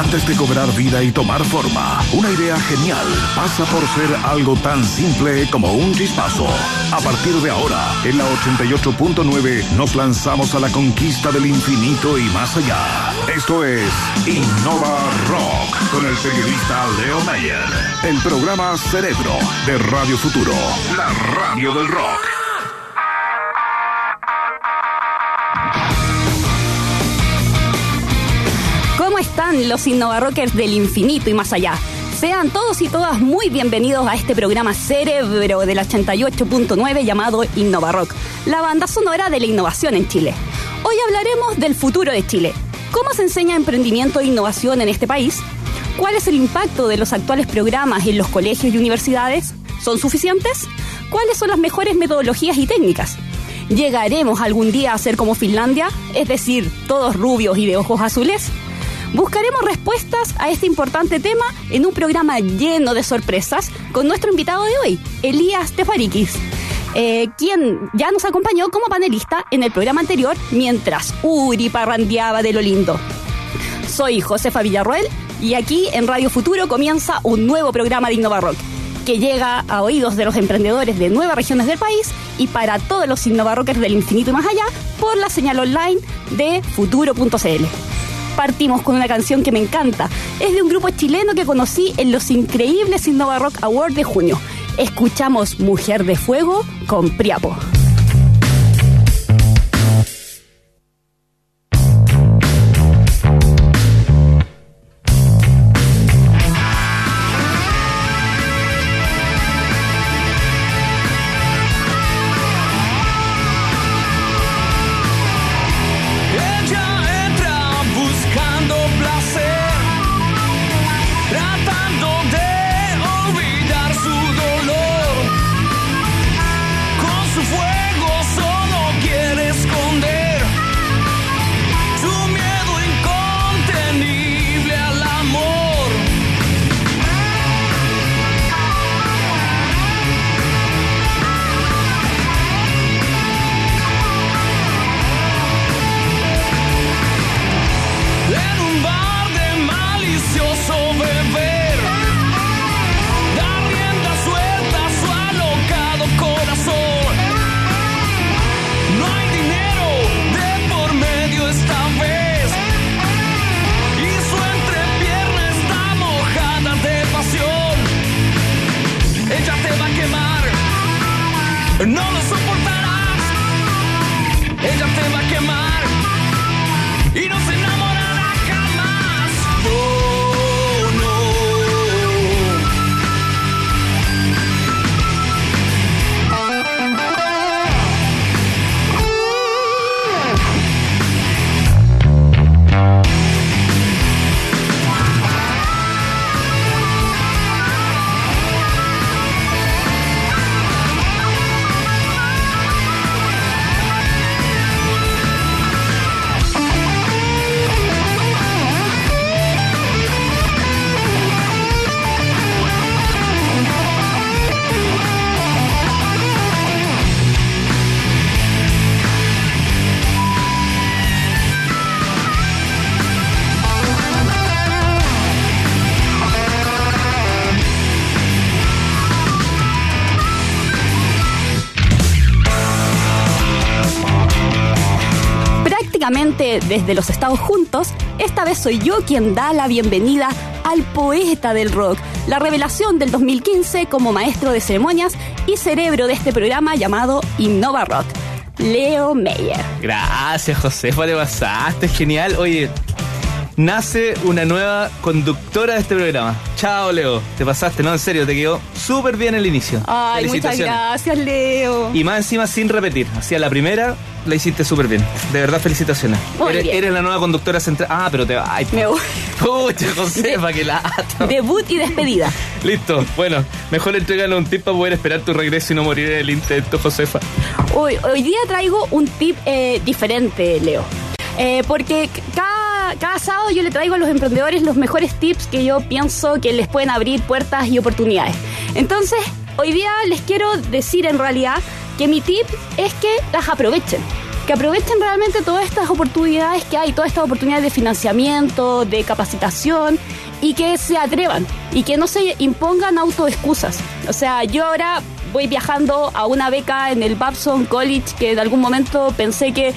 Antes de cobrar vida y tomar forma, una idea genial pasa por ser algo tan simple como un chispazo. A partir de ahora, en la 88.9 nos lanzamos a la conquista del infinito y más allá. Esto es Innova Rock con el periodista Leo Mayer. El programa Cerebro de Radio Futuro, la radio del rock. Los Innovarockers del infinito y más allá? Sean todos y todas muy bienvenidos a este programa Cerebro del 88.9 llamado Innovarock, la banda sonora de la innovación en Chile. Hoy hablaremos del futuro de Chile. ¿Cómo se enseña emprendimiento e innovación en este país? ¿Cuál es el impacto de los actuales programas en los colegios y universidades? ¿Son suficientes? ¿Cuáles son las mejores metodologías y técnicas? ¿Llegaremos algún día a ser como Finlandia? Es decir, todos rubios y de ojos azules. Buscaremos respuestas a este importante tema en un programa lleno de sorpresas con nuestro invitado de hoy, Elías Tefarikis, eh, quien ya nos acompañó como panelista en el programa anterior mientras Uri parrandeaba de lo lindo. Soy Josefa Villarroel y aquí en Radio Futuro comienza un nuevo programa de Innova que llega a oídos de los emprendedores de nueve regiones del país y para todos los Innovarockers del infinito y más allá por la señal online de futuro.cl partimos con una canción que me encanta. Es de un grupo chileno que conocí en los increíbles Innova Rock Awards de junio. Escuchamos Mujer de Fuego con Priapo. Desde los Estados Juntos, esta vez soy yo quien da la bienvenida al poeta del rock, la revelación del 2015 como maestro de ceremonias y cerebro de este programa llamado Innova Rock, Leo Meyer. Gracias, Josefa, te pasaste, genial. Oye, nace una nueva conductora de este programa. Chao, Leo. Te pasaste, no, en serio, te quedó súper bien el inicio. Ay, muchas gracias, Leo. Y más encima sin repetir. Hacía la primera, la hiciste súper bien. De verdad, felicitaciones. eres, la nueva conductora central. Ah, pero te va. Me voy. Pucha, Josefa, que la Debut y despedida. Listo. Bueno, mejor entregarle un tip para poder esperar tu regreso y no morir en el intento, Josefa. Hoy, hoy día traigo un tip eh, diferente, Leo. Eh, porque cada, cada sábado yo le traigo a los emprendedores los mejores tips que yo pienso que les pueden abrir puertas y oportunidades. Entonces, hoy día les quiero decir en realidad que mi tip es que las aprovechen. que aprovechen realmente todas estas oportunidades que hay, todas estas oportunidades de financiamiento, de capacitación y que se atrevan y que no se impongan autoexcusas. O sea, yo ahora voy viajando a una beca en el Babson College que en algún momento pensé que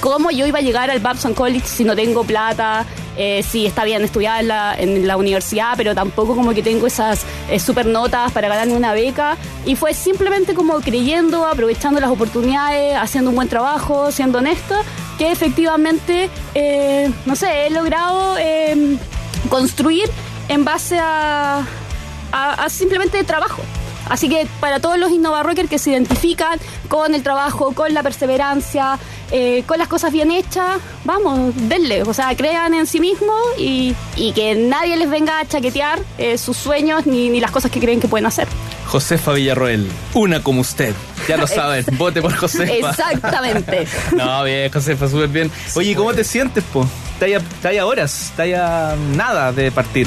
cómo yo iba a llegar al Babson College si no tengo plata, eh, sí, está bien estudiar en la, universidad, pero tampoco como que tengo esas eh, super notas para ganarme una beca. Y fue simplemente como creyendo, aprovechando las oportunidades, haciendo un buen trabajo, siendo honesta, que efectivamente, eh, no sé, he logrado em, construir en base a simplemente trabajo. Así que para todos los InnovaRockers que se identifican con el trabajo, con la perseverancia, eh, con las cosas bien hechas, vamos, denle. O sea, crean en sí mismos y, que nadie les venga a chaquetear eh, sus sueños ni, ni las cosas que creen que pueden hacer. Josefa Villarroel, una como usted. Ya lo saben, vote por Josefa. Exactamente. no, bien, Josefa, súper bien. Oye, ¿cómo te sientes, po? Está ya, horas, está ya nada de partir.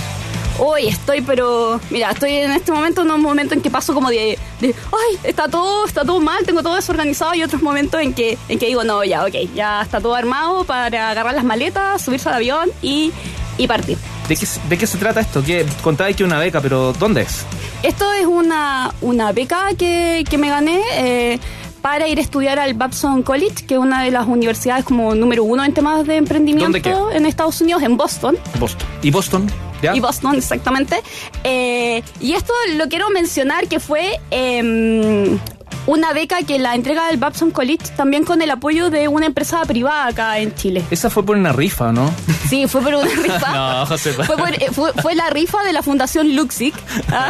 Hoy estoy, pero mira, estoy en este momento en un momento en que paso como de, de, ay, está todo, está todo mal, tengo todo desorganizado y otros momentos en que, en que digo, no, ya, ok, ya está todo armado para agarrar las maletas, subirse al avión y, y partir. ¿De qué, ¿De qué se trata esto? ¿Qué, contabais que una beca, pero ¿dónde es? Esto es una, una beca que, que me gané. Eh, para ir a estudiar al Babson College, que es una de las universidades como número uno en temas de emprendimiento en Estados Unidos, en Boston. Boston. ¿Y Boston? Y Boston, exactamente. Eh, y esto lo quiero mencionar que fue em, una beca que la entrega del Babson College también con el apoyo de una empresa privada acá en Chile. Esa fue por una rifa, ¿no? Sí, fue por una rifa. no, José. Fue, fue, la rifa de la Fundación Luxic ¿ah?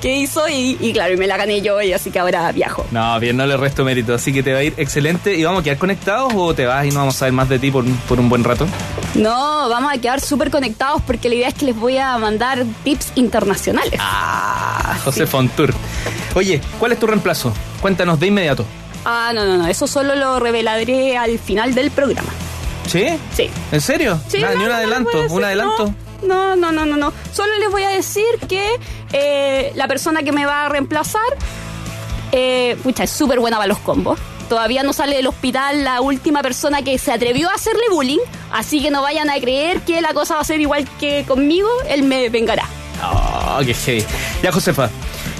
que hizo y, claro, y me la gané yo y así que ahora viajo. No, bien, no le resto mérito, así que te va a ir excelente. ¿Y vamos a quedar conectados o te vas y no vamos a saber más de ti por, por un buen rato? No, vamos a quedar súper conectados porque la idea es que les voy a mandar tips internacionales. Ah, José Fontour. Oye, ¿cuál es tu reemplazo? Cuéntanos de inmediato. Ah, no, no, no, eso solo lo revelaré al final del programa. ¿Sí? Sí. ¿En serio? Sí, ni un adelanto, un adelanto. No, no, no, no, no. Solo les voy a decir que eh, la persona que me va a reemplazar, eh, pucha, es súper buena para los combos. Todavía no sale del hospital la última persona que se atrevió a hacerle bullying, así que no vayan a creer que la cosa va a ser igual que conmigo, él me vengará. Oh, qué heavy. Ya, Josefa,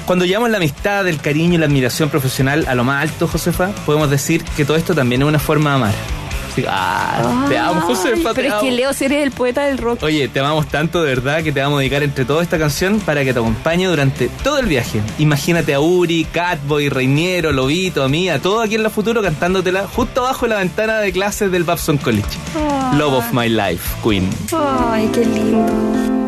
cuando llevamos la amistad, el cariño y la admiración profesional a lo más alto, Josefa, podemos decir que todo esto también es una forma de amar. Ah, te amo, Josefa. Pero es que Leo, si eres el poeta del rock. Oye, te amamos tanto de verdad que te vamos a dedicar entre toda esta canción para que te acompañe durante todo el viaje. Imagínate a Uri, Catboy, Reiniero, Lobito, a mí, a todo aquí en la futuro cantándotela justo abajo de la ventana de clases del Babson College. Love of My Life, Queen. Ay, qué lindo.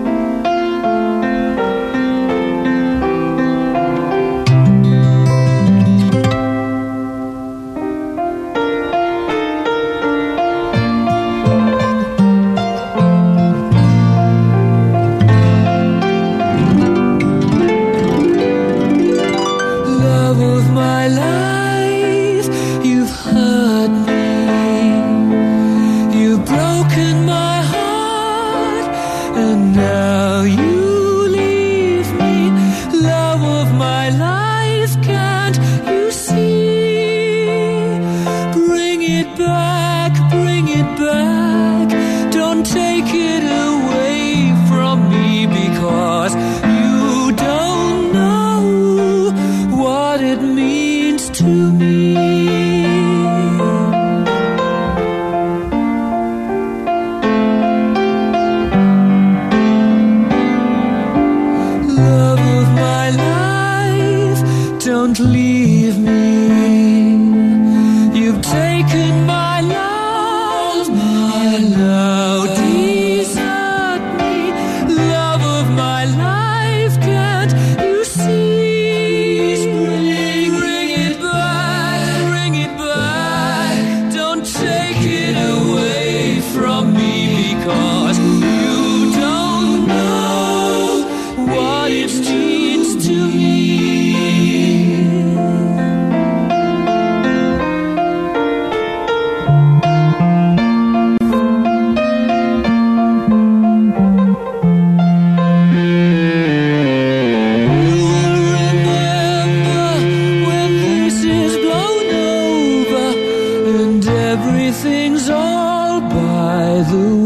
blue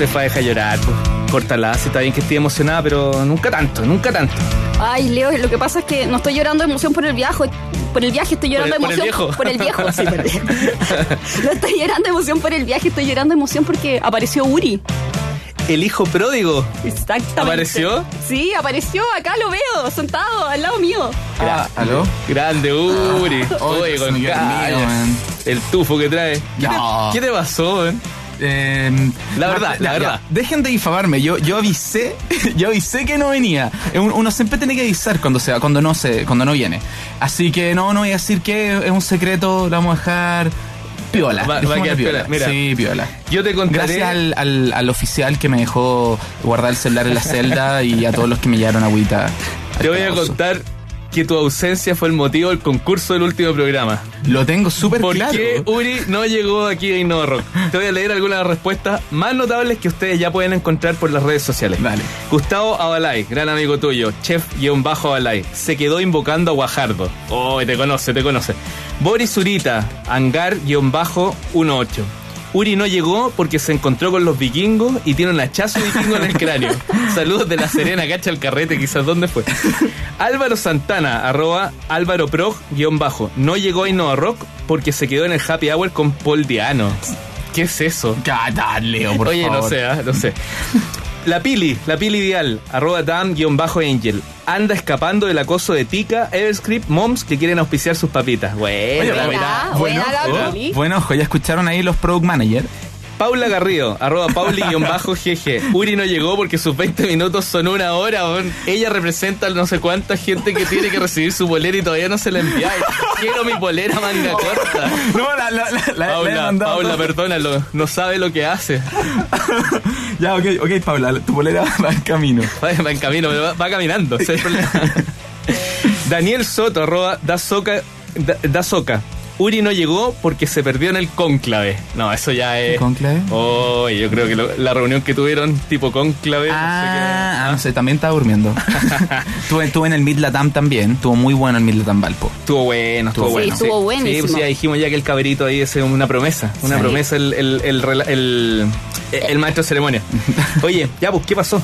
Josefa, deja llorar. pues. Córtala, si está bien que estoy emocionada, pero nunca tanto, nunca tanto. Ay, Leo, lo que pasa es que no estoy llorando de emoción por el viaje. Por el viaje, estoy llorando de ¿Por el- emoción. por el viejo? Por el viejo, sí, por el viejo. No estoy llorando de emoción por el viaje, estoy llorando de emoción porque apareció Uri. El hijo pródigo. Exactamente. ¿Apareció? Sí, apareció, acá lo veo, sentado al lado mío. Ah, ¿Aló? Grande, Uri. Oye, Oye, con mío, man. El tufo que trae. ¿Qué, No. te, qué te pasó, man? Eh, La verdad, la ya, verdad. Dejen de difamarme. Yo, yo avisé, yo avisé que no venía. Un- Uno siempre tiene que avisar cuando se va, cuando no se, cuando no viene. Así que no, no voy a decir que es un secreto, lo vamos a dejar piola. Va- va a dejémoslo quedar piola, mira. Sí, piola. Yo te contaré. Gracias al, al, al oficial que me dejó guardar el celular en la celda y a todos los que me llevaron agüita. Te voy a contar que tu ausencia fue el motivo del concurso del último programa. Lo tengo súper ¿Por claro. qué Uri no llegó aquí a Innova Rock? Te voy a leer algunas respuestas más notables que ustedes ya pueden encontrar por las redes sociales. Dale. Gustavo Abalay, gran amigo tuyo, chef-abalay, se quedó invocando a Guajardo. Oh, te conoce, te conoce. Boris Zurita, hangar-18. Uri no llegó porque se encontró con los vikingos y tiene un hachazo vikingo en el cráneo. Saludos de la Serena, cacha el carrete, quizás dónde fue. Álvaro Santana, arroba Álvaro Prog, guion bajo. No llegó a Innova Rock porque se quedó en el happy hour con Paul Diano. ¿Qué es eso? Cata, Leo, por Oye, favor. no sé, ¿ah? no sé. La Pili, la Pili Dial, arroba Dan-Angel, anda escapando del acoso de Tika, Everscript, Moms que quieren auspiciar sus papitas. Bueno, Oye, la buena, verdad. buena la ojo, Pili. Bueno, ojo, ya escucharon ahí los product manager. Paula Garrido, arroba Pauli-GG. Uri no llegó porque sus 20 minutos son una hora. Ella representa a no sé cuánta gente que tiene que recibir su bolera y todavía no se la envía. Quiero mi bolera manga corta. No, la, la, la, la- la he Paula, Paula, perdónalo. No sabe lo que hace. Ya, ok, ok, Paula, tu bolera va en camino. Va, va en camino, pero va, va caminando. Daniel Soto, arroba Dazoka. Da- Dazoka. Uri no llegó porque se perdió en el cónclave. No, eso ya es. ¿Cónclave? Oh, yo creo que lo- la reunión que tuvieron, tipo cónclave. no sé Ah, ah, no sé, también estaba durmiendo. estuve, estuve en el Mid Latam también, estuvo muy bueno el Mid Latam Valpo. Estuvo bueno, estuvo Sí, bueno. estuvo buenísimo. Sí, pues ya dijimos ya que el caberito ahí es una promesa. Una Sí. promesa el, el, el- el maestro de ceremonia. Oye, ya, pues, ¿qué pasó?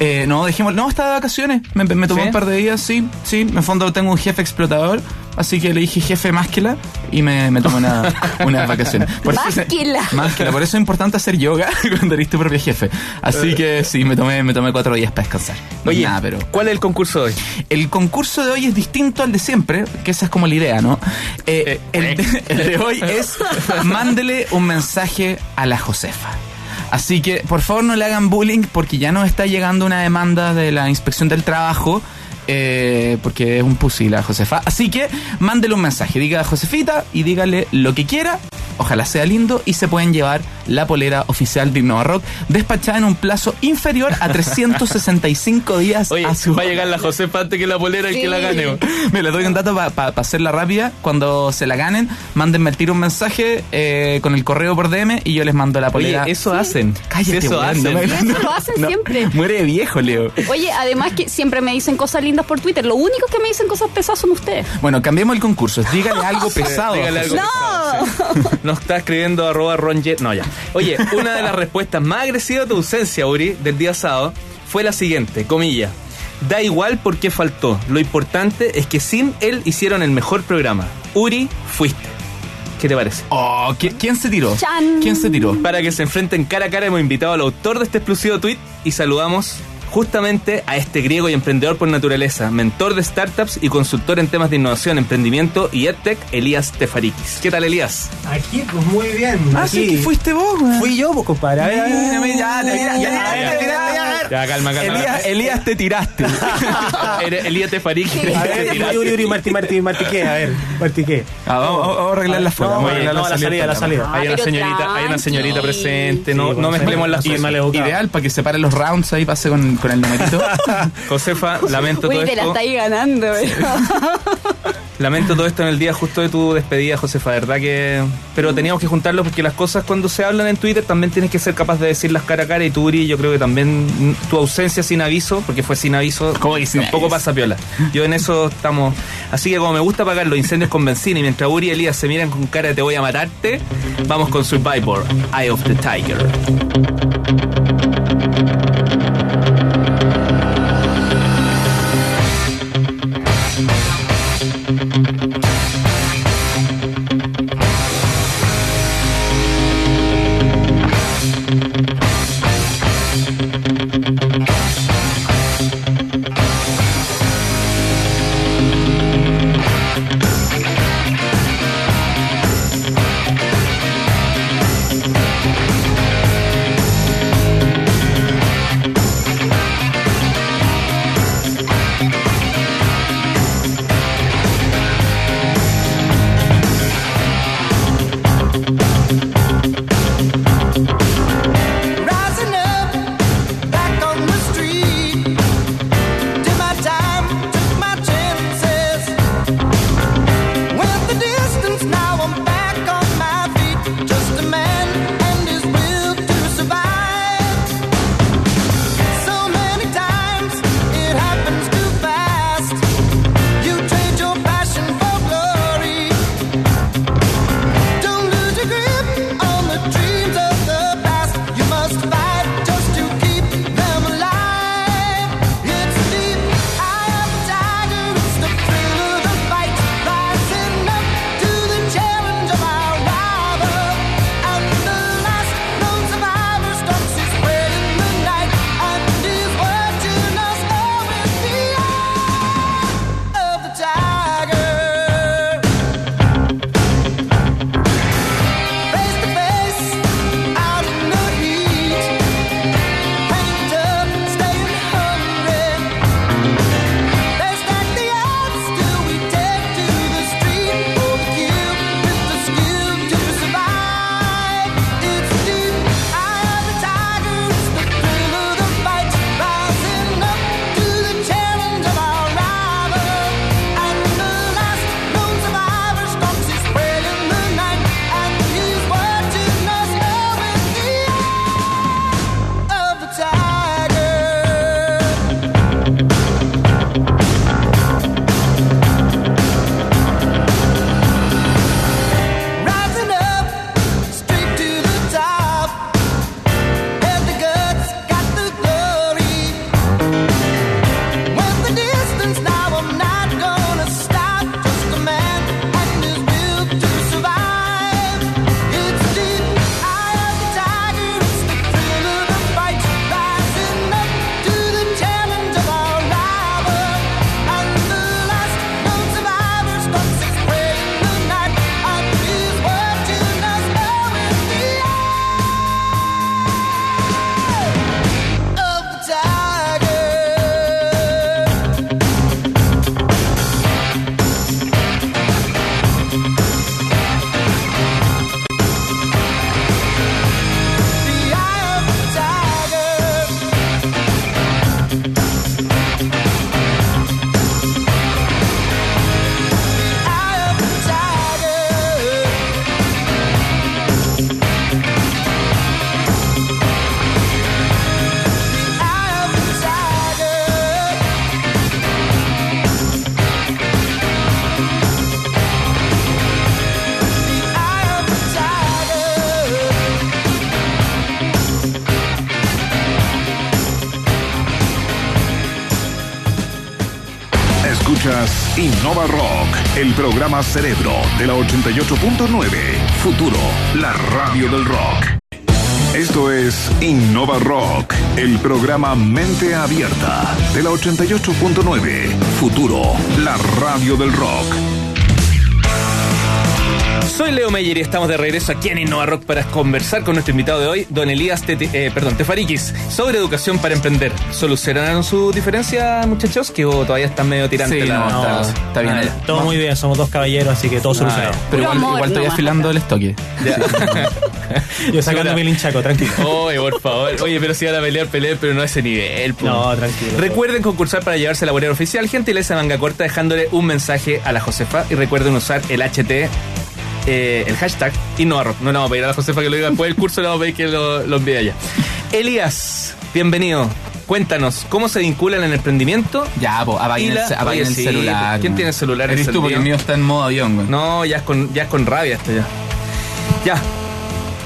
Eh, no, dejemos, no, estaba de vacaciones, me, me tomó ¿Sí? un par de días, sí, sí, en el fondo tengo un jefe explotador, así que le dije jefe másquela y me, me tomé una, unas vacaciones. Por eso es- Másquela. Másquela, por eso es importante hacer yoga cuando eres tu propio jefe. Así que sí, me tomé, me tomé cuatro días para descansar. No Oye, nada, pero... ¿cuál es el concurso de hoy? El concurso de hoy es distinto al de siempre, que esa es como la idea, ¿no? Eh, Eh, el, de, el de hoy es mándele un mensaje a la Josefa. Así que por favor no le hagan bullying porque ya nos está llegando una demanda de la inspección del trabajo. eh, porque es un pussy la Josefa. Así que mándele un mensaje. Diga a Josefita y dígale lo que quiera. Ojalá sea lindo y se pueden llevar la polera oficial de Innova Rock despachada en un plazo inferior a 365 días Oye, a su va a llegar la Josefa antes que la polera y Sí. que la gane. me les doy un dato para hacerla rápida. Cuando se la ganen, mándenme al tiro un mensaje eh, con el correo por DM y yo les mando la Oye, polera. eso hacen. Cállate, eso weón, hacen. no me- eso lo hacen siempre. Muere de viejo, Leo. Oye, además que siempre me dicen cosas lindas por Twitter. Lo único que me dicen cosas pesadas son ustedes. Bueno, cambiemos el concurso. Dígale algo pesado. dígale algo José. pesado, sí. Nos está escribiendo arroba Ron Jet- No, ya. Oye, una de las respuestas más agresivas de tu ausencia, Uri, del día sábado, fue la siguiente, comilla. Da igual por qué faltó. Lo importante es que sin él hicieron el mejor programa. Uri, fuiste. ¿Qué te parece? Oh, ¿qui- ¿quién se tiró? Chan. ¿Quién se tiró? Para que se enfrenten cara a cara hemos invitado al autor de este exclusivo tweet y saludamos justamente a este griego y emprendedor por naturaleza, mentor de startups y consultor en temas de innovación, emprendimiento y edtech, Elías Tefarikis. ¿Qué tal, Elías? Aquí, pues muy bien. Ah, aquí. sí, que fuiste vos, weón. Fui yo, pues, compadre. A ver, a ver, ya, ya, ya, ya, ya, a ver, ya, Ya, calma, calma. Elías, Elías, te tiraste. Elías Tefarikis. A ver, Uri, Uri, Uri, Martí, Martí, Martí, ¿qué? A ver, Martí, ¿qué? Ah, vamos, a arreglar la fuera. No, vamos a arreglar la salida, la salida. programa. Hay una señorita, hay una señorita presente, no, no bueno, mezclemos las cosas. educado. Ideal para que separen los rounds ahí, pase con, con el numerito. Josefa, lamento Uy, todo te la esto. está ahí ganando. ¿verdad? Lamento todo esto en el día justo de tu despedida, Josefa, verdad que... Pero teníamos que juntarlo porque las cosas cuando se hablan en Twitter también tienes que ser capaz de decirlas cara a cara y tú, Uri, yo creo que también tu ausencia sin aviso, porque fue sin aviso, ¿Cómo que sin tampoco aviso? pasa piola. Yo en eso estamos... Así que como me gusta apagar los incendios con benzina y mientras Uri y Elías se miran con cara de te voy a matarte, vamos con Survivor, Eye of the Tiger. Innova Rock, el programa Cerebro de la 88.9, Futuro, la radio del rock. Esto es Innova Rock, el programa Mente Abierta de la 88.9, Futuro, la radio del rock. Soy Leo Meyer y estamos de regreso aquí en Innova Rock para conversar con nuestro invitado de hoy, don Elías Tete- eh, perdón, Tefarikis, sobre educación para emprender. ¿Solucionaron su diferencia, muchachos? Que oh, todavía están medio tirantes. Sí, la- no, la- está, está bien. Ah, Todo muy bien, somos dos caballeros, así que todo solucionado. Pero igual, amor igual estoy nomás afilando el estoque. Yo sacándome el hinchaco, tranquilo. Oye, por favor. Oye, pero si van a pelear, peleen, pero no a ese nivel. po. No, tranquilo. Recuerden concursar para llevarse la bolera oficial, gentileza manga corta, dejándole un mensaje a la Josefa. Y recuerden usar el HT, eh, el hashtag InnovaRock. No le vamos a pedir a la Josefa que lo diga después del curso, le vamos a pedir que lo, lo envíe allá. Elías, bienvenido. Cuéntanos, ¿cómo se vinculan en el emprendimiento? Ya, po, apaguen Y la- el, ce- apaguen oye, el sí, celular. ¿quién man. tiene el celular Eres tú, porque el mío está en modo avión, güey. No, ya es con, ya es con rabia esto ya. Ya,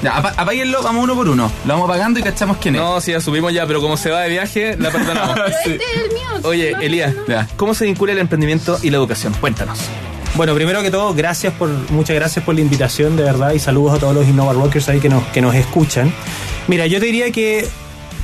Ya, apa- apáguenlo, vamos uno por uno. Lo vamos apagando y cachamos quién es. no, sí, ya subimos ya, pero como se va de viaje, la perdonamos. Sí. Oye, Elías. ¿cómo se vincula el emprendimiento y la educación? Cuéntanos. Bueno, primero que todo, gracias por, muchas gracias por la invitación, de verdad, y saludos a todos los Innova Rockers ahí que nos, que nos escuchan. Mira, yo te diría que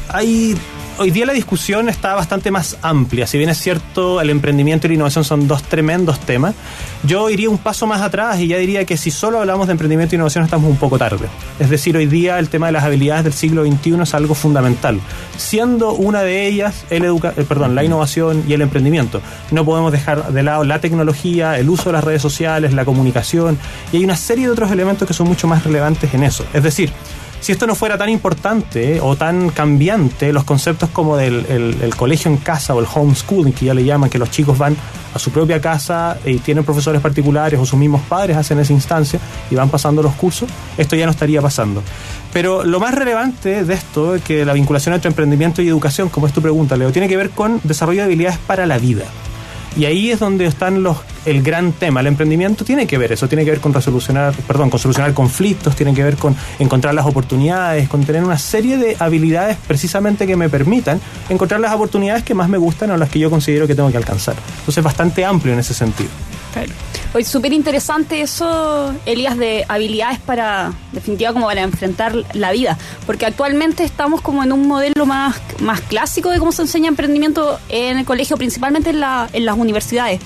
hay. Hoy día la discusión está bastante más amplia. Si bien es cierto, el emprendimiento y la innovación son dos tremendos temas, yo iría un paso más atrás y ya diría que si solo hablamos de emprendimiento e innovación estamos un poco tarde. Es decir, hoy día el tema de las habilidades del siglo XXI es algo fundamental, siendo una de ellas el educa eh, perdón, la innovación y el emprendimiento. No podemos dejar de lado la tecnología, el uso de las redes sociales, la comunicación y hay una serie de otros elementos que son mucho más relevantes en eso. Es decir, si esto no fuera tan importante o tan cambiante, los conceptos como del el- el colegio en casa o el homeschooling, que ya le llaman, que los chicos van a su propia casa y tienen profesores particulares o sus mismos padres hacen esa instancia y van pasando los cursos, esto ya no estaría pasando. Pero lo más relevante de esto es que la vinculación entre emprendimiento y educación, como es tu pregunta, Leo, tiene que ver con desarrollo de habilidades para la vida. Y ahí es donde están los el gran tema. El emprendimiento tiene que ver eso, tiene que ver con resolucionar, perdón, con solucionar conflictos, tiene que ver con encontrar las oportunidades, con tener una serie de habilidades precisamente que me permitan encontrar las oportunidades que más me gustan o las que yo considero que tengo que alcanzar. Entonces es bastante amplio en ese sentido. Hoy súper interesante eso, Elías, de habilidades para, definitiva, como para enfrentar la vida. Porque actualmente estamos como en un modelo más, más clásico de cómo se enseña emprendimiento en el colegio, principalmente en, la- en las universidades.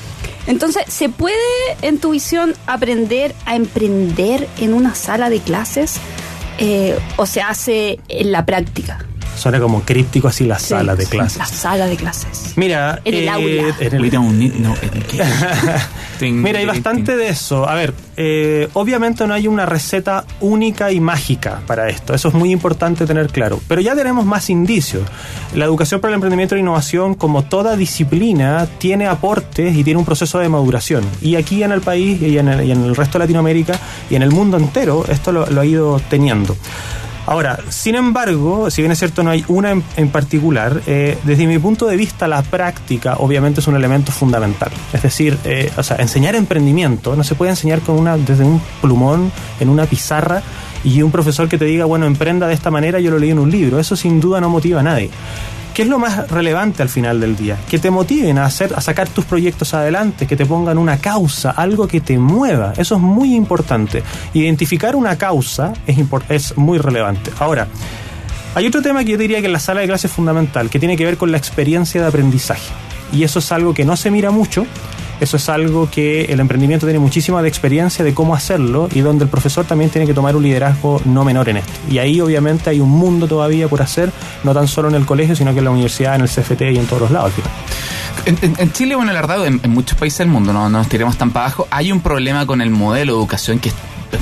Entonces, ¿se puede, en tu visión, aprender a emprender en una sala de clases? Eh, ¿O se hace en la práctica? Suena como críptico así la sala de Sí, clases. La sala de clases. Mira, En el eh, aula. en el- We don't need no education. Mira, hay bastante de eso. A ver, eh, obviamente no hay una receta única y mágica para esto. Eso es muy importante tener claro. Pero ya tenemos más indicios. La educación para el emprendimiento e innovación, como toda disciplina, tiene aportes y tiene un proceso de maduración. Y aquí en el país y en el, y en el resto de Latinoamérica y en el mundo entero, esto lo, lo ha ido teniendo. Ahora, sin embargo, si bien es cierto no hay una en, particular, eh, desde mi punto de vista la práctica obviamente es un elemento fundamental. Es decir, eh, o sea, enseñar emprendimiento no se puede enseñar con una, desde un plumón, en una pizarra, y un profesor que te diga, bueno, emprenda de esta manera, yo lo leí en un libro. Eso sin duda no motiva a nadie. ¿Qué es lo más relevante al final del día? Que te motiven a hacer, a sacar tus proyectos adelante, que te pongan una causa, algo que te mueva. Eso es muy importante. Identificar una causa es, es muy relevante. Ahora, hay otro tema que yo diría que en la sala de clase es fundamental, que tiene que ver con la experiencia de aprendizaje. Y eso es algo que no se mira mucho, eso es algo que el emprendimiento tiene muchísima de experiencia de cómo hacerlo y donde el profesor también tiene que tomar un liderazgo no menor en esto. Y ahí obviamente hay un mundo todavía por hacer, no tan solo en el colegio, sino que en la universidad, en el CFT y en todos los lados. En, Chile, bueno, la verdad, en, en muchos países del mundo, no, no nos tiremos tan para abajo, hay un problema con el modelo de educación que es,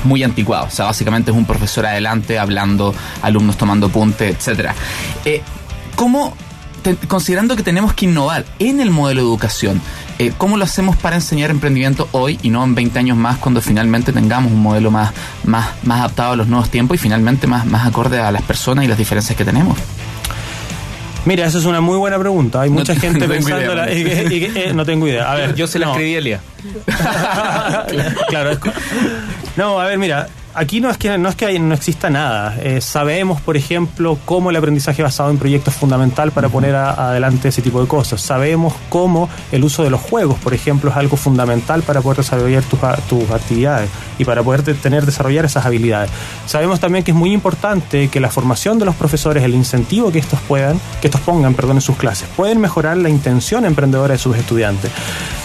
muy anticuado. O sea, básicamente es un profesor adelante hablando, alumnos tomando punte, etcétera. Eh, ¿Cómo, te- considerando que tenemos que innovar en el modelo de educación, eh, cómo lo hacemos para enseñar emprendimiento hoy y no en 20 años más cuando finalmente tengamos un modelo más, más, más adaptado a los nuevos tiempos y finalmente más, más acorde a las personas y las diferencias que tenemos? Mira, esa es una muy buena pregunta. Hay mucha te- gente no pensando... idea, y eh, no tengo idea. A ver, Yo se la no. escribí a Elías. claro. es- No, a ver, mira, aquí no es que no es que no exista nada. Eh, sabemos, por ejemplo, cómo el aprendizaje basado en proyectos es fundamental para poner a- adelante ese tipo de cosas. Sabemos cómo el uso de los juegos, por ejemplo, es algo fundamental para poder desarrollar tus, tus actividades y para poder de- tener desarrollar esas habilidades. Sabemos también que es muy importante que la formación de los profesores, el incentivo que estos puedan, que estos pongan, perdón, en sus clases, pueden mejorar la intención emprendedora de sus estudiantes.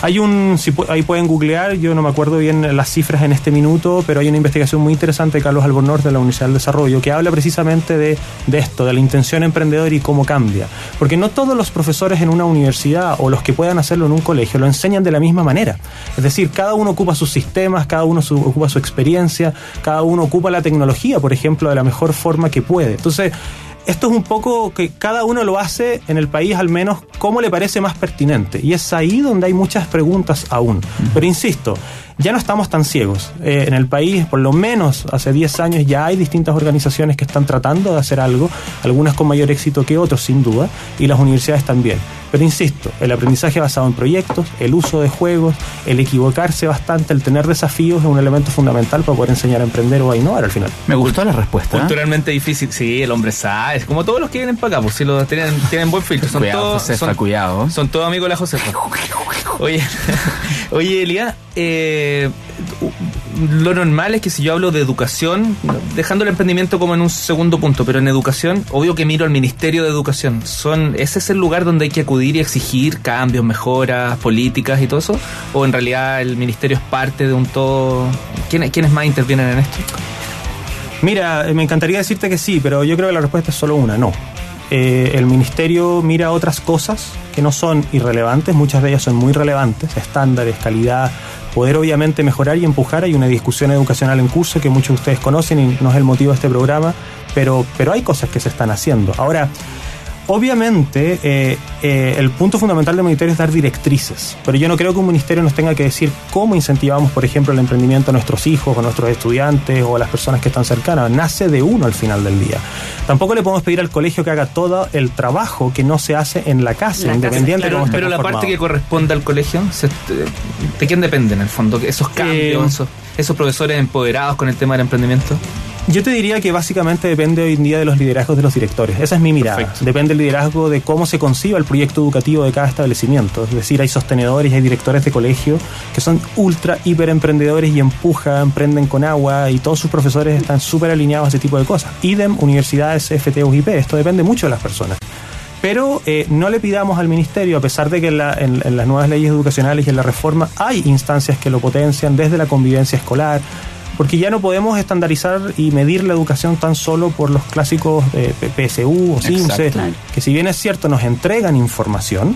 Hay un, si ahí pueden googlear, yo no me acuerdo bien las cifras en este minuto, pero hay una investigación muy interesante Carlos Albornoz de la Universidad del Desarrollo que habla precisamente de, de esto, de la intención emprendedora y cómo cambia. Porque no todos los profesores en una universidad o los que puedan hacerlo en un colegio lo enseñan de la misma manera. Es decir, cada uno ocupa sus sistemas, cada uno su- ocupa su experiencia, cada uno ocupa la tecnología, por ejemplo, de la mejor forma que puede. Entonces, esto es un poco que cada uno lo hace en el país al menos como le parece más pertinente. Y es ahí donde hay muchas preguntas aún. Pero insisto, ya no estamos tan ciegos. Eh, en el país, por lo menos hace 10 años, ya hay distintas organizaciones que están tratando de hacer algo, algunas con mayor éxito que otros, sin duda, y las universidades también. Pero insisto, el aprendizaje basado en proyectos, el uso de juegos, el equivocarse bastante, el tener desafíos es un elemento fundamental para poder enseñar a emprender o a innovar al final. Me gustó la respuesta. ¿eh? Culturalmente difícil, sí, el hombre sabe, es como todos los que vienen para acá, pues si lo tienen, tienen buen filtro, son Cuidado, todos, Josefa, son, cuidado. son todos amigos de la Josefa. Oye, oye Elia, eh, lo normal es que si yo hablo de educación, dejando el emprendimiento como en un segundo punto, pero en educación, obvio que miro al Ministerio de Educación. Son, ¿Ese es el lugar donde hay que acudir y exigir cambios, mejoras, políticas y todo eso? ¿O en realidad el Ministerio es parte de un todo? ¿Quiénes, quiénes más intervienen en esto? Mira, eh, me encantaría decirte que sí, pero yo creo que la respuesta es solo una, no. Eh, el ministerio mira otras cosas que no son irrelevantes, muchas de ellas son muy relevantes, estándares, calidad, poder obviamente mejorar y empujar. Hay una discusión educacional en curso que muchos de ustedes conocen y no es el motivo de este programa, pero, pero hay cosas que se están haciendo. Ahora, Obviamente, eh, eh, el punto fundamental del ministerio es dar directrices, pero yo no creo que un ministerio nos tenga que decir cómo incentivamos, por ejemplo, el emprendimiento a nuestros hijos, o a nuestros estudiantes o a las personas que están cercanas. Nace de uno al final del día. Tampoco le podemos pedir al colegio que haga todo el trabajo que no se hace en la casa, La casa, independiente de Pero, cómo esté pero la parte que corresponde al colegio, se- ¿de quién depende en el fondo? Esos cambios, Eh, esos, esos profesores empoderados con el tema del emprendimiento. Yo te diría que básicamente depende hoy en día de los liderazgos de los directores. Esa es mi mirada. Perfecto. Depende del liderazgo de cómo se conciba el proyecto educativo de cada establecimiento. Es decir, hay sostenedores hay directores de colegio que son ultra, hiper emprendedores y empujan, prenden con agua y todos sus profesores están súper alineados a ese tipo de cosas. Idem, universidades, FT, UIP. Esto depende mucho de las personas. Pero eh, no le pidamos al ministerio, a pesar de que en, la- en- en las nuevas leyes educacionales y en la reforma hay instancias que lo potencian desde la convivencia escolar, porque ya no podemos estandarizar y medir la educación tan solo por los clásicos eh, P- PSU o CIMSE, Claro. que si bien es cierto nos entregan información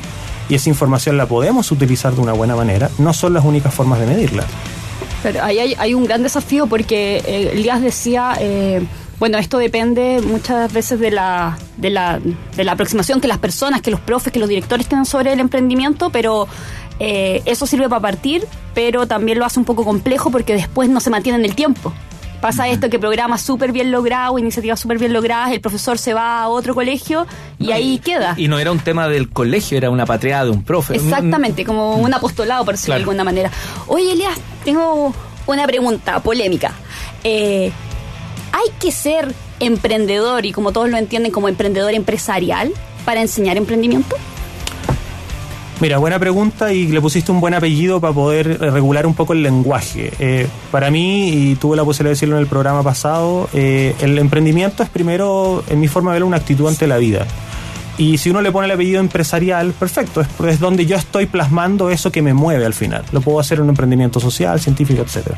y esa información la podemos utilizar de una buena manera, no son las únicas formas de medirla. Pero ahí hay, hay un gran desafío porque eh, Elías decía, eh, bueno, esto depende muchas veces de la, de, la, de la aproximación que las personas, que los profes, que los directores tienen sobre el emprendimiento, pero eh, eso sirve para partir, pero también lo hace un poco complejo porque después no se mantiene en el tiempo. Pasa esto que programas súper bien logrados, iniciativas súper bien logradas, el profesor se va a otro colegio y ahí queda. Y no era un tema del colegio, era una patria de un profe. Exactamente, como un apostolado, por decirlo de alguna manera. Oye, Elias, tengo una pregunta polémica. Eh, ¿Hay que ser emprendedor y como todos lo entienden como emprendedor empresarial para enseñar emprendimiento? Mira, buena pregunta y le pusiste un buen apellido para poder eh, regular un poco el lenguaje. Eh, para mí, y tuve la posibilidad de decirlo en el programa pasado, eh, el emprendimiento es primero, en mi forma de ver, una actitud ante la vida. Y si uno le pone el apellido empresarial, perfecto, es, es donde yo estoy plasmando eso que me mueve al final. Lo puedo hacer en un emprendimiento social, científico, etcétera.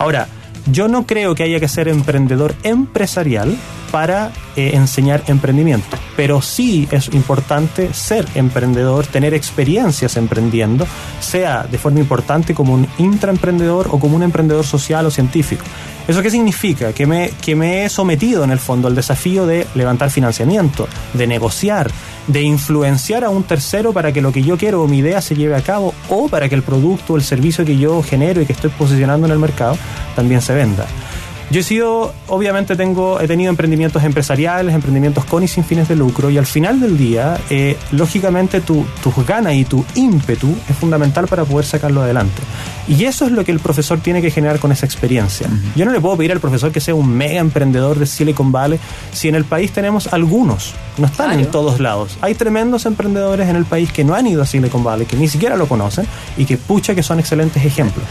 Ahora, yo no creo que haya que ser emprendedor empresarial para eh, enseñar emprendimiento, pero sí es importante ser emprendedor, tener experiencias emprendiendo, sea de forma importante como un intraemprendedor o como un emprendedor social o científico. ¿Eso qué significa? Que me, que me he sometido en el fondo al desafío de levantar financiamiento, de negociar, de influenciar a un tercero para que lo que yo quiero o mi idea se lleve a cabo o para que el producto o el servicio que yo genero y que estoy posicionando en el mercado también se venda. Yo he sido, obviamente tengo, he tenido emprendimientos empresariales, emprendimientos con y sin fines de lucro y al final del día, eh, lógicamente tu, tus ganas y tu ímpetu es fundamental para poder sacarlo adelante. Y eso es lo que el profesor tiene que generar con esa experiencia. Yo no le puedo pedir al profesor que sea un mega emprendedor de Silicon Valley si en el país tenemos algunos no están en todos lados. Hay tremendos emprendedores en el país que no han ido a Silicon Valley, que ni siquiera lo conocen y que pucha que son excelentes ejemplos.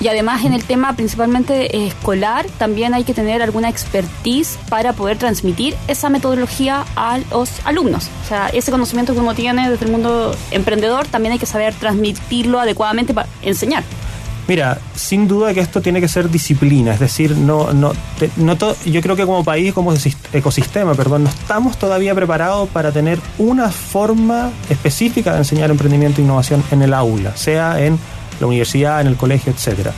Y además en el tema principalmente escolar también hay que tener alguna expertise para poder transmitir esa metodología a los alumnos. O sea, ese conocimiento que uno tiene desde el mundo emprendedor también hay que saber transmitirlo adecuadamente para enseñar. Mira, sin duda que esto tiene que ser disciplina, es decir, no, no, te- no to- yo creo que como país, como ecosistema, perdón, no estamos todavía preparados para tener una forma específica de enseñar emprendimiento e innovación en el aula, sea en la universidad, en el colegio, etcétera.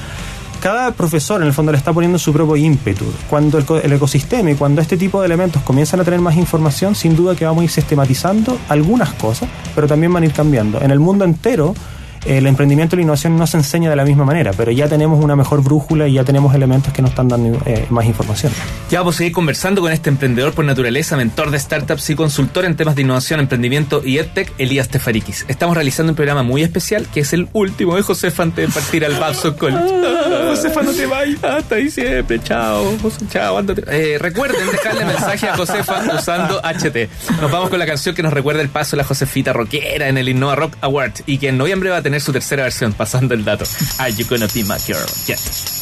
Cada profesor en el fondo le está poniendo su propio ímpetu. Cuando el, co- el ecosistema y cuando este tipo de elementos comienzan a tener más información, sin duda que vamos a ir sistematizando algunas cosas, pero también van a ir cambiando. En el mundo entero, el emprendimiento y la innovación no se enseña de la misma manera, pero ya tenemos una mejor brújula y ya tenemos elementos que nos están dando eh, más información. Ya vamos a seguir conversando con este emprendedor por naturaleza, mentor de startups y consultor en temas de innovación, emprendimiento y EdTech, Elías Tefarikis. Estamos realizando un programa muy especial que es el último de Josefa antes de partir al Babson College. Ah, Josefa, no te vayas. Hasta diciembre. Chao. José, Chao. ándate. Eh, recuerden dejarle mensaje a Josefa usando HT. Nos vamos con la canción que nos recuerda el paso de la Josefita rockera en el Innova Rock Award y que en noviembre va a tener su tercera versión, pasando el dato. Are you gonna be my girl? Yet.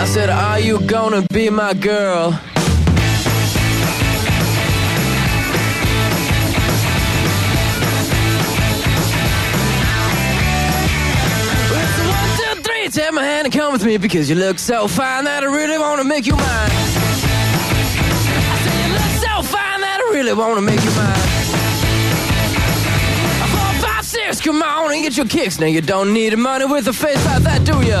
I said, Are you gonna be my girl? Take my hand and come with me because you look so fine that I really want to make you mine. I say you look so fine that I really want to make you mine. Four, five, six, come on and get your kicks. Now you don't need money with a face like that, do ya?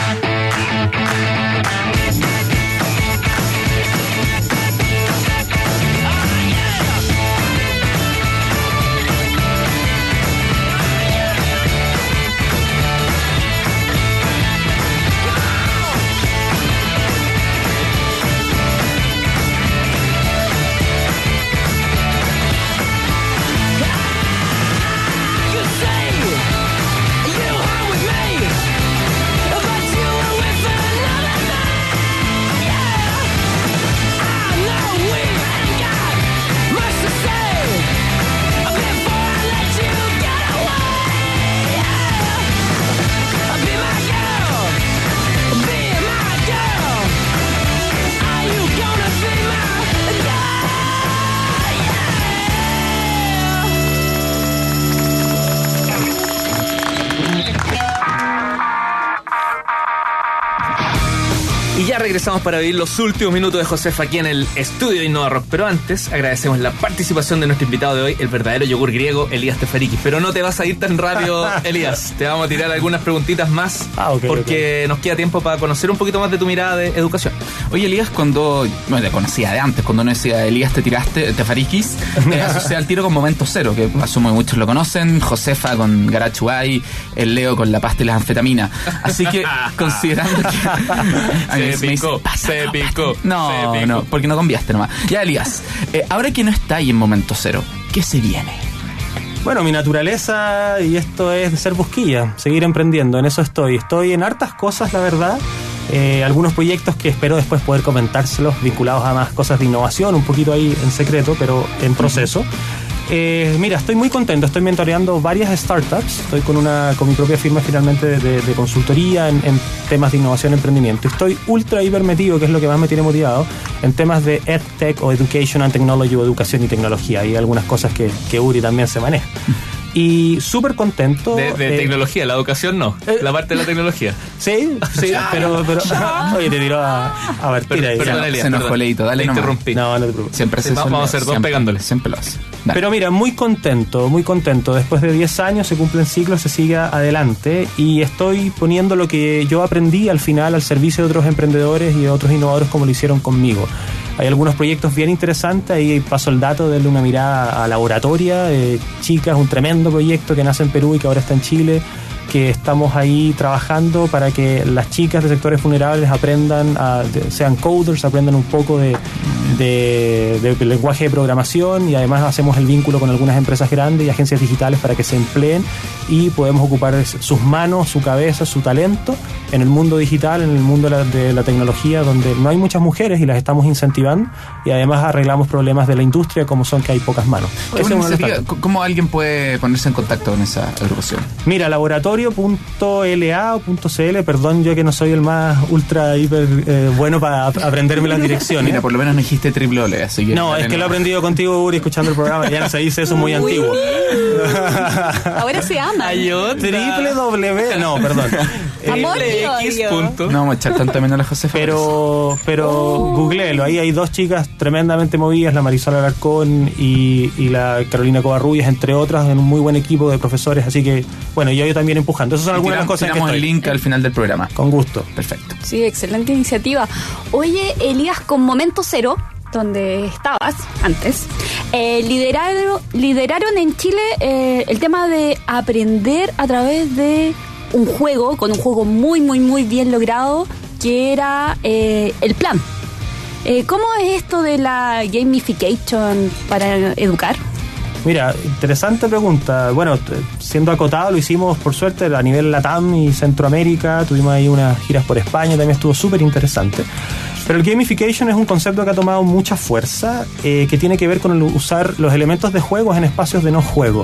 Regresamos para vivir los últimos minutos de Josefa aquí en el estudio de Innova Rock. Pero antes, agradecemos la participación de nuestro invitado de hoy, el verdadero yogur griego, Elías Tefariki. Pero no te vas a ir tan rápido, Elías. Te vamos a tirar algunas preguntitas más Ah, porque nos queda tiempo para conocer un poquito más de tu mirada de educación. Oye, Elías, cuando. Bueno, te conocía de antes, cuando uno decía Elías te tiraste, te farikis, te asocié al tiro con Momento Cero, que asumo que muchos lo conocen. Josefa con Garachuay, el Leo con la pasta y las anfetaminas. Así que, considerando que. A mí picó, "Pasa se la picó, pasta". No, se picó. no, porque no cambiaste nomás. Ya, Elías, eh, ahora que no está ahí en Momento Cero, ¿qué se viene? Bueno, mi naturaleza y esto es ser busquilla, seguir emprendiendo, en eso estoy. Estoy en hartas cosas, la verdad. Eh, algunos proyectos que espero después poder comentárselos vinculados a más cosas de innovación, un poquito ahí en secreto, pero en proceso. Eh, mira, estoy muy contento, estoy mentoreando varias startups, estoy con, una, con mi propia firma finalmente de, consultoría en, en temas de innovación y emprendimiento. Estoy ultra hiper metido, que es lo que más me tiene motivado, en temas de EdTech o Education and Technology o educación y tecnología. Hay algunas cosas que, que Uri también se maneja. Y súper contento. De, de eh, tecnología, la educación no. eh, la parte de la tecnología. Sí, sí, pero, pero oye, te tiró a, a partir ahí. Perdón, se Elías, enojó perdón. Leito, dale Te nomás. interrumpí. No, no te preocupes. Siempre se vamos a ser dos siempre- pegándole. Siempre lo hace. Dale. Pero mira, muy contento, muy contento. Después de 10 años se cumplen ciclos, se sigue adelante y estoy poniendo lo que yo aprendí al final al servicio de otros emprendedores y de otros innovadores como lo hicieron conmigo. Hay algunos proyectos bien interesantes, ahí paso el dato, darle una mirada a Laboratoria, eh, chicas, un tremendo proyecto que nace en Perú y que ahora está en Chile, que estamos ahí trabajando para que las chicas de sectores vulnerables aprendan, a, sean coders, aprendan un poco de, de- de lenguaje de programación y además hacemos el vínculo con algunas empresas grandes y agencias digitales para que se empleen y podemos ocupar sus manos, su cabeza, su talento en el mundo digital, en el mundo de la, de la tecnología, donde no hay muchas mujeres y las estamos incentivando y además arreglamos problemas de la industria como son que hay pocas manos. ¿Cómo alguien puede ponerse en contacto con esa agrupación? Mira, laboratorio.la o .cl, perdón, yo que no soy el más ultra hiper eh, bueno para ap- aprenderme las direcciones. Mira, por lo menos no dijiste triple ole, así que. no, es que lo he aprendido contigo, Uri, escuchando el programa. Ya se dice eso muy antiguo. Ahora se ama. Hay otra. Triple W, no, perdón. Eh, Amor y X odio. punto. No vamos a echar tanto menos a la Josefa. pero pero googleelo, ahí hay dos chicas tremendamente movidas, la Marisol Alarcón y, y la Carolina Covarrubias, entre otras, en un muy buen equipo de profesores, así que, bueno, yo, yo también empujando. Esas son Y algunas de las tiramos, cosas que tiramos estoy. el link al final del programa. Con gusto. Perfecto. Sí, excelente iniciativa. Oye, Elías, con Momento Cero, donde estabas antes, eh, lideraron, lideraron en Chile eh, el tema de aprender a través de un juego, con un juego muy, muy, muy bien logrado, que era eh, el plan. Eh, ¿Cómo es esto de la gamification para educar? Mira, interesante pregunta. Bueno, siendo acotado, lo hicimos por suerte a nivel Latam y Centroamérica. Tuvimos ahí unas giras por España, también estuvo súper interesante. Pero el gamification es un concepto que ha tomado mucha fuerza, eh, que tiene que ver con el usar los elementos de juegos en espacios de no juego.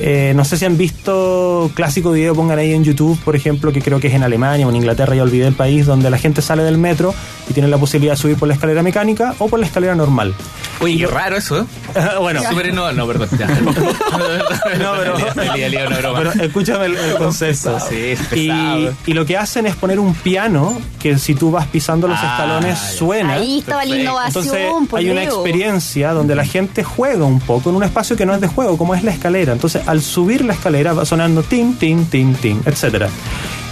Eh, no sé si han visto clásico video, pongan ahí en YouTube, por ejemplo, que creo que es en Alemania o en Inglaterra, ya olvidé el país, donde la gente sale del metro y tiene la posibilidad de subir por la escalera mecánica o por la escalera normal. Oye, qué raro eso, ¿eh? bueno, Súper no, no, perdón. Ya. No, pero- escúchame el, el concepto. Sí, es y, y lo que hacen es poner un piano que si tú vas pisando los Ah, escalones ya. suena. Ahí estaba la innovación. Entonces hay una experiencia donde la gente juega un poco en un espacio que no es de juego, como es la escalera. Entonces al subir la escalera va sonando tin, tin, tin, tin, etcétera.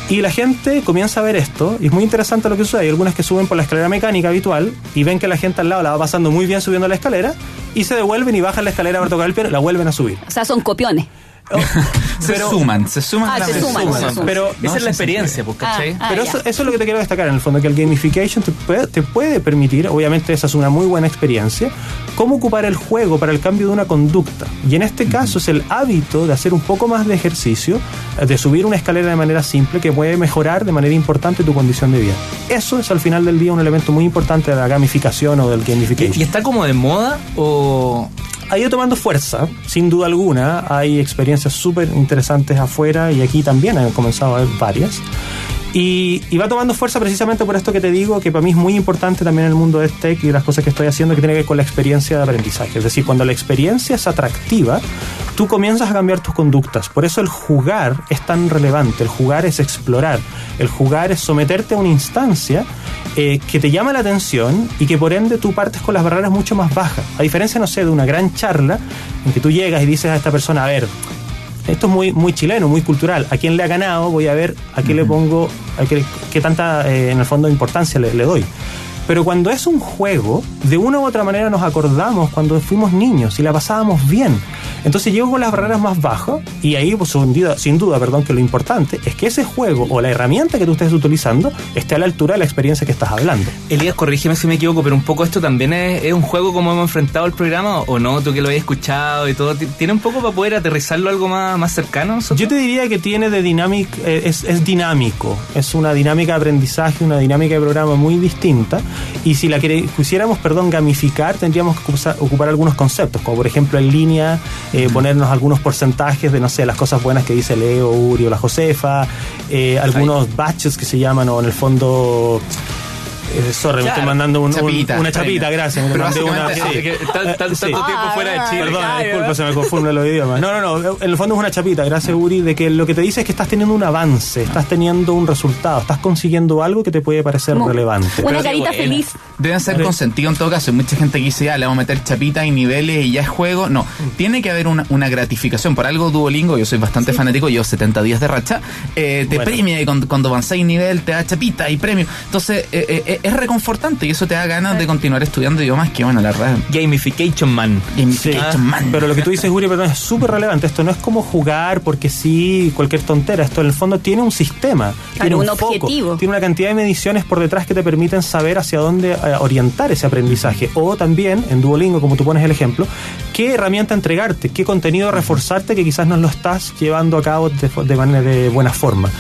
Y la gente comienza a ver esto, y es muy interesante lo que sucede. Hay algunas que suben por la escalera mecánica habitual y ven que la gente al lado la va pasando muy bien subiendo la escalera, y se devuelven y bajan la escalera para tocar el piano, la vuelven a subir. O sea, son copiones. Se Pero- suman, se suman. Ah, se vez. suman, se suman. Pero Esa es la experiencia, pues, ¿cachai? Ah, Pero ya. eso, eso es lo que te quiero destacar en el fondo, que el gamification te puede, te puede permitir, obviamente esa es una muy buena experiencia, cómo ocupar el juego para el cambio de una conducta. Y en este caso es el hábito de hacer un poco más de ejercicio, de subir una escalera de manera simple que puede mejorar de manera importante tu condición de vida. Eso es al final del día un elemento muy importante de la gamificación o del ¿Y, gamification. y está como de moda o...? Ha ido tomando fuerza, sin duda alguna. Hay experiencias súper interesantes afuera y aquí también han comenzado a haber varias. Y, va tomando fuerza precisamente por esto que te digo, que para mí es muy importante también en el mundo de tech y las cosas que estoy haciendo que tiene que ver con la experiencia de aprendizaje. Es decir, cuando la experiencia es atractiva, tú comienzas a cambiar tus conductas. Por eso el jugar es tan relevante. El jugar es explorar. El jugar es someterte a una instancia eh, que te llama la atención y que por ende tú partes con las barreras mucho más bajas. A diferencia, no sé, de una gran charla en que tú llegas y dices a esta persona, a ver, esto es muy, muy chileno, muy cultural. ¿A quién le ha ganado? Voy a ver a qué le pongo, a qué, qué tanta, eh, en el fondo, importancia le, le doy. Pero cuando es un juego, de una u otra manera nos acordamos cuando fuimos niños y la pasábamos bien. Entonces llego con las barreras más bajas y ahí, pues, sin duda, sin duda, perdón, que lo importante es que ese juego o la herramienta que tú estés utilizando esté a la altura de la experiencia que estás hablando. Elías, corrígeme si me equivoco, pero un poco esto también es, es un juego como hemos enfrentado el programa, o no, tú que lo hayas escuchado y todo. Ti- ¿Tiene un poco para poder aterrizarlo algo más, más cercano? nosotros? Yo te diría que tiene de eh, es, es dinámico, es una dinámica de aprendizaje, una dinámica de programa muy distinta. Y si la quisiéramos, perdón, gamificar, tendríamos que ocupar algunos conceptos, como por ejemplo en línea, eh, ponernos algunos porcentajes de, no sé, las cosas buenas que dice Leo, Uri o la Josefa, eh, algunos batches que se llaman, o en el fondo. Eh, sorry, me estoy mandando un- un- chapita, una chapita, gracias. Me Pero mandé una, básicamente, sí. Ah, que tal- tal- Eh, sí. tanto tiempo fuera de Chile. Perdona, Ay, disculpa, se me confunden los idiomas. No, no, no. En el fondo es una chapita, gracias Uri, de que lo que te dice es que estás teniendo un avance, estás teniendo un resultado, estás consiguiendo algo que te puede parecer Como relevante. Una Pero carita feliz. Deben ser consentidos en todo caso. Mucha gente que dice, ya, le vamos a meter chapitas y niveles y ya es juego. No, tiene que haber una, una gratificación. Por algo Duolingo, yo soy bastante fanático, yo 70 días de racha, eh, te Bueno. premia y cuando, cuando avanzáis nivel te da chapita y premio. Entonces, eh, eh, eh, es reconfortante y eso te da ganas de continuar estudiando idiomas que, bueno, la verdad, Gamification Man. gamification, Sí. man. Pero lo que tú dices, Uri, perdón, es súper relevante. Esto no es como jugar porque sí, cualquier tontera. Esto en el fondo tiene un sistema, tiene un, un foco, objetivo. tiene una cantidad de mediciones por detrás que te permiten saber hacia dónde eh, orientar ese aprendizaje. O también, en Duolingo, como tú pones el ejemplo, qué herramienta entregarte, qué contenido reforzarte que quizás no lo estás llevando a cabo de, de manera de buena forma.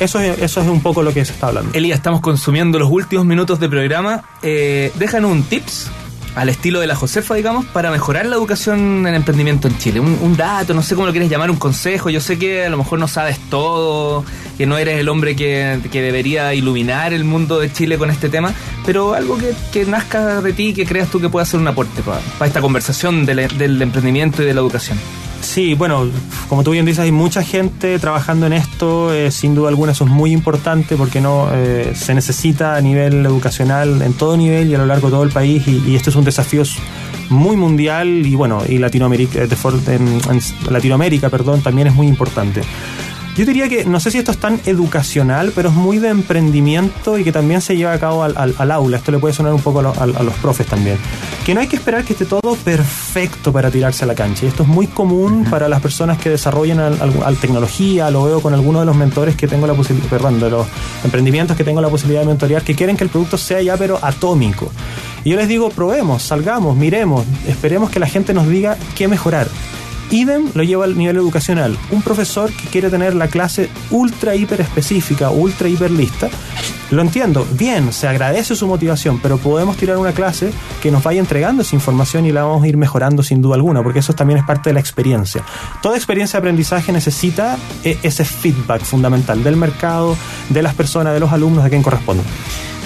Eso es, eso es un poco lo que se está hablando. Elías, estamos consumiendo los últimos minutos de programa. Eh, déjanos un tips al estilo de la Josefa, digamos, para mejorar la educación en emprendimiento en Chile. Un, dato, no sé cómo lo quieres llamar, un consejo. Yo sé que a lo mejor no sabes todo, que no eres el hombre que, que debería iluminar el mundo de Chile con este tema, pero algo que, que nazca de ti, que creas tú que pueda ser un aporte para, esta conversación del, del emprendimiento y de la educación. Sí, bueno, como tú bien dices, hay mucha gente trabajando en esto. eh, sin duda alguna eso es muy importante porque no eh, se necesita a nivel educacional en todo nivel y a lo largo de todo el país. Y, esto es un desafío muy mundial y bueno, y Latinoamérica, eh, en, en Latinoamérica, perdón, también es muy importante. Yo diría que no sé si esto es tan educacional, pero es muy de emprendimiento y que también se lleva a cabo al, al- al aula. Esto le puede sonar un poco a, lo- a- a los profes también. Que no hay que esperar que esté todo perfecto para tirarse a la cancha. Y esto es muy común para las personas que desarrollan al tecnología. Lo veo con algunos de los mentores que tengo la posibilidad, perdón, de los emprendimientos que tengo la posibilidad de mentorear, que quieren que el producto sea ya pero atómico. Y yo les digo, probemos, salgamos, miremos, esperemos que la gente nos diga qué mejorar. Idem lo lleva al nivel educacional. Un profesor que quiere tener la clase ultra hiper específica, ultra hiper lista, lo entiendo, bien, se agradece su motivación, pero podemos tirar una clase que nos vaya entregando esa información y la vamos a ir mejorando sin duda alguna, porque eso también es parte de la experiencia. Toda experiencia de aprendizaje necesita eh, ese feedback fundamental del mercado, de las personas, de los alumnos, de quien corresponde.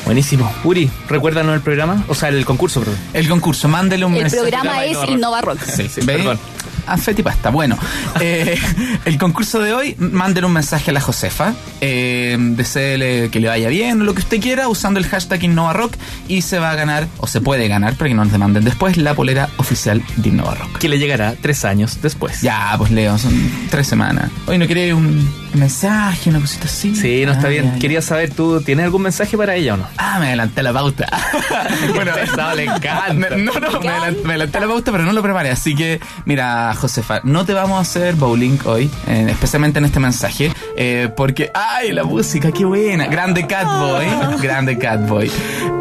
Buenísimo. Uri, recuérdanos el programa, o sea, el concurso, perdón. El concurso, mándele un El mensaje. programa es Innova Rock. Sí, sí, ¿Ve? Perdón. Anfetipasta. Bueno, eh, el concurso de hoy, manden un mensaje a la Josefa. Eh, deséele que le vaya bien lo que usted quiera usando el hashtag InnovaRock y se va a ganar, o se puede ganar, para que no nos demanden después, la polera oficial de InnovaRock. Que le llegará tres años después. Ya, pues Leo, son tres semanas. Hoy no quería un mensaje, una cosita así. Sí, no está Ah, bien. ya, ya. Quería saber, ¿tú tienes algún mensaje para ella o no? Ah, me adelanté la pauta. bueno, pesado, le encanta. Me- no, no, me adelanté, me adelanté la pauta, pero no lo preparé. Así que, mira, Josefa, no te vamos a hacer bowling hoy, eh, especialmente en este mensaje, eh, porque, ¡ay, la música, qué buena! Grande Catboy, grande Catboy.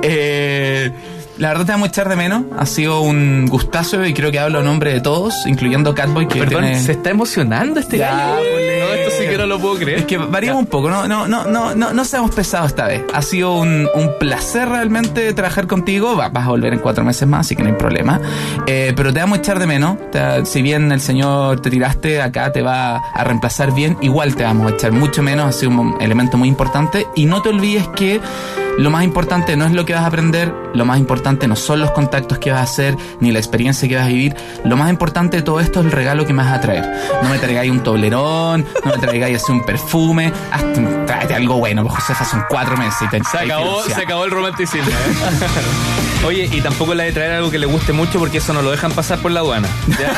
Eh, La verdad te vamos a echar de menos. Ha sido un gustazo y creo que hablo a nombre de todos, incluyendo Catboy, que Perdón, tiene... se está emocionando este gallo. ole. No, esto sí que no lo puedo creer. Es que variamos un poco, no, no, no, no, no, no seamos pesados esta vez. Ha sido un, un placer realmente trabajar contigo. Va- vas a volver en cuatro meses más, así que no hay problema. Eh, pero te vamos a echar de menos. Te- si bien el señor te tiraste, acá te va a reemplazar bien, igual te vamos a echar mucho menos. Ha sido un elemento muy importante. Y no te olvides que lo más importante no es lo que vas a aprender, lo más importante no son los contactos que vas a hacer, ni la experiencia que vas a vivir. Lo más importante de todo esto es el regalo que me vas a traer. No me traigáis un toblerón, no me traigáis un perfume, hazte tráete algo bueno, pues Josefa son cuatro meses y te Se acabó, se acabó el romanticismo. ¿eh? Oye, y tampoco la de traer algo que le guste mucho porque eso no lo dejan pasar por la aduana. ¿ya?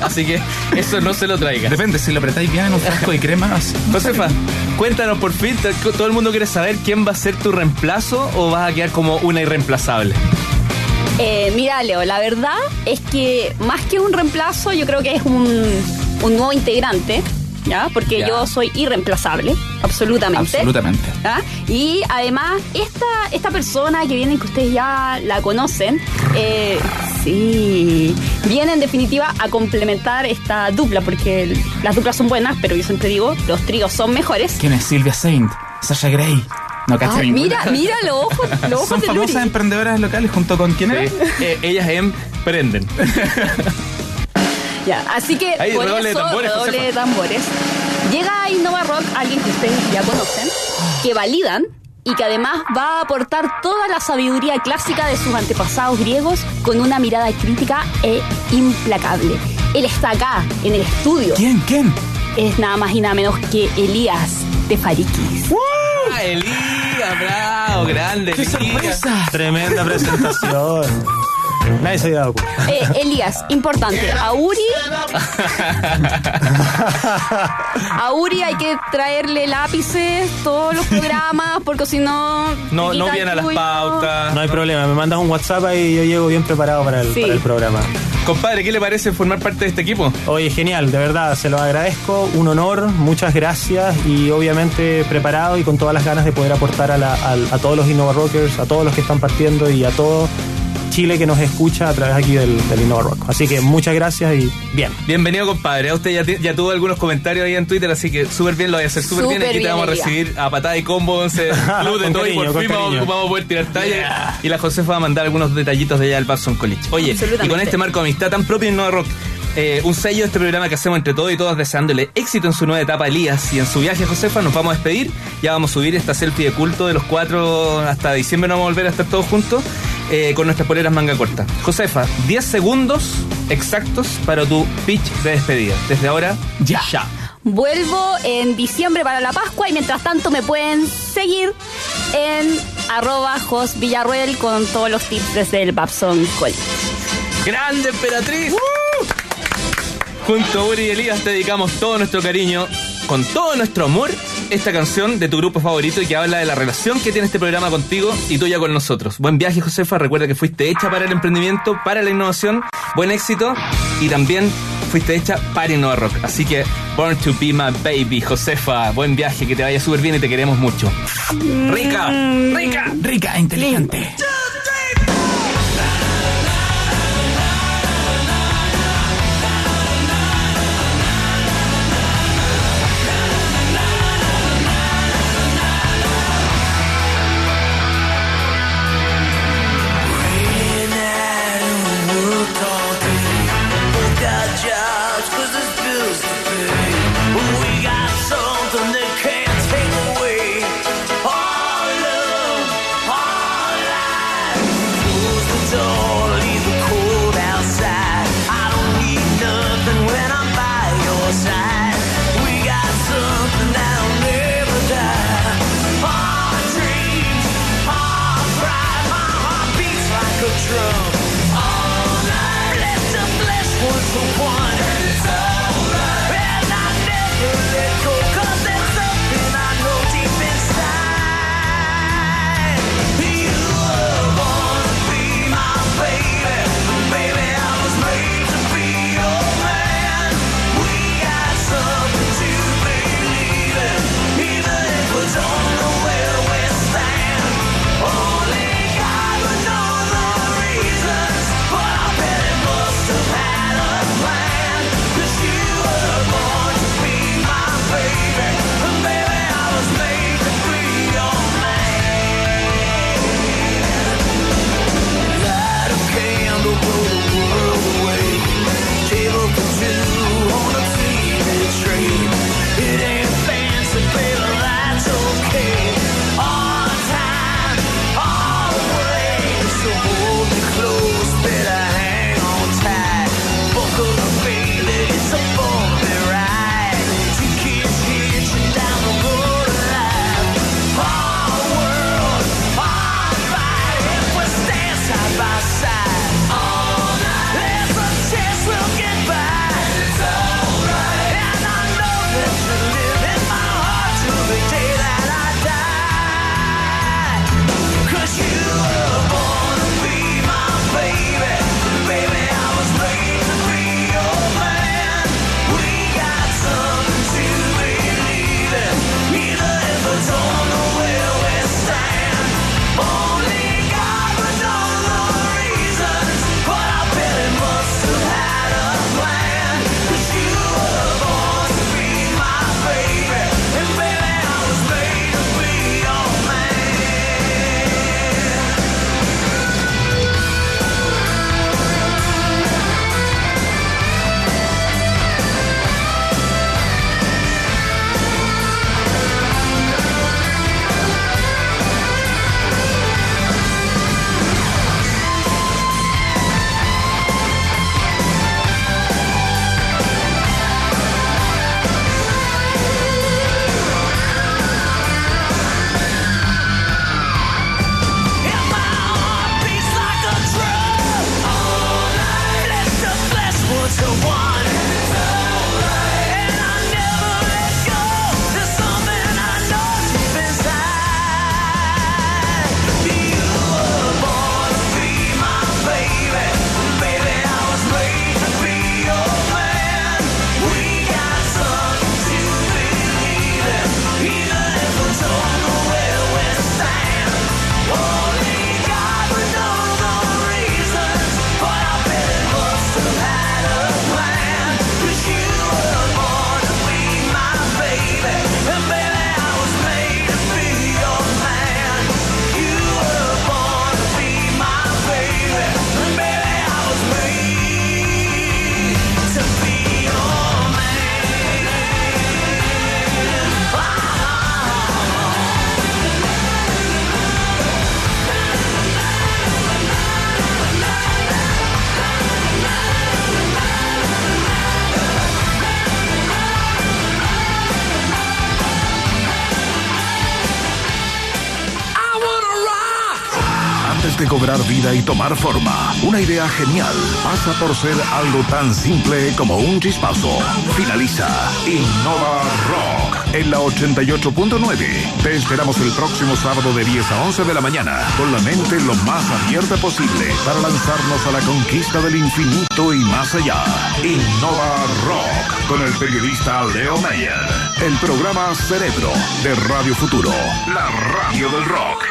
Así que eso no se lo traiga. Depende, si lo apretáis bien en un frasco de crema, así. Josefa, cuéntanos por fin, todo el mundo quiere saber quién va a ser tu reemplazo o vas a quedar como una irreemplazable. Eh, mira, Leo, la verdad es que más que un reemplazo, yo creo que es un, un nuevo integrante, ¿ya? Porque Ya. yo soy irreemplazable, absolutamente. Absolutamente. ¿ya? Y además, esta, esta persona que viene, que ustedes ya la conocen, eh, sí, viene en definitiva a complementar esta dupla, porque el- las duplas son buenas, pero yo siempre digo, los tríos son mejores. ¿Quién es Silvia Saint? Sasha Gray. No ninguna. mira, mira los ojos, los ojos Son de famosas Luri. emprendedoras locales junto con quién era? Sí. Eh, ellas emprenden. Ya, así que Ahí, por redoble de eso, tambores, redoble Josefa. de tambores. Llega a Innova Rock alguien que ustedes ya conocen, que validan y que además va a aportar toda la sabiduría clásica de sus antepasados griegos con una mirada crítica e implacable. Él está acá, en el estudio. ¿Quién? ¿Quién? Es nada más y nada menos que Elías de Farikis. Ah, Elías, bravo, grande. ¡Qué Elías. sorpresa! Tremenda presentación. Nadie se había dado cuenta. Eh, Elías, importante, a Uri. A Uri hay que traerle lápices, todos los programas, porque si no. No, no viene a las pautas. No hay problema, me mandas un WhatsApp y yo llego bien preparado para el, Sí. para el programa. Compadre, ¿qué le parece formar parte de este equipo? Oye, genial, de verdad, se lo agradezco, un honor, muchas gracias y obviamente preparado y con todas las ganas de poder aportar a, la- al- a todos los Innova Rockers, a todos los que están partiendo y a todo Chile que nos escucha a través aquí del, del Innova Rock. Así que muchas gracias y bien. Bienvenido, compadre. A usted ya, ya tuvo algunos comentarios ahí en Twitter, así que súper bien, lo voy a hacer súper bien. Aquí te vamos a recibir a patada y combo, ese club de todo y cariño, por con fin vamos, a poder tirar talla. Y la Josefa va a mandar algunos detallitos de allá del Babson College. Oye, y con este marco de amistad tan propio en Nueva Rock. eh, un sello de este programa que hacemos entre todos y todas deseándole éxito en su nueva etapa a Elías y en su viaje a Josefa nos vamos a despedir ya vamos a subir esta selfie de culto de los cuatro hasta diciembre no vamos a volver a estar todos juntos eh, con nuestras poleras manga corta Josefa 10 segundos exactos para tu pitch de despedida desde ahora Ya. ya Vuelvo en diciembre para la Pascua y mientras tanto me pueden seguir en arroba Jos Villarruel con todos los tips desde el Babson College. ¡Grande emperatriz! Junto a Uri y Elías te dedicamos todo nuestro cariño, con todo nuestro amor, esta canción de tu grupo favorito y que habla de la relación que tiene este programa contigo y tuya con nosotros. Buen viaje, Josefa. Recuerda que fuiste hecha para el emprendimiento, para la innovación, buen éxito y también fuiste hecha para Innova Rock. Así que, Born to be my baby, Josefa. Buen viaje, que te vaya súper bien y te queremos mucho. ¡Rica! ¡Rica! Rica, e inteligente. to one. tomar forma. Una idea genial pasa por ser algo tan simple como un chispazo. Finaliza Innova Rock en la 88.9. Te esperamos el próximo sábado de 10 a 11 de la mañana con la mente lo más abierta posible para lanzarnos a la conquista del infinito y más allá. Innova Rock con el periodista Leo Meyer. El programa Cerebro de Radio Futuro, la radio del rock.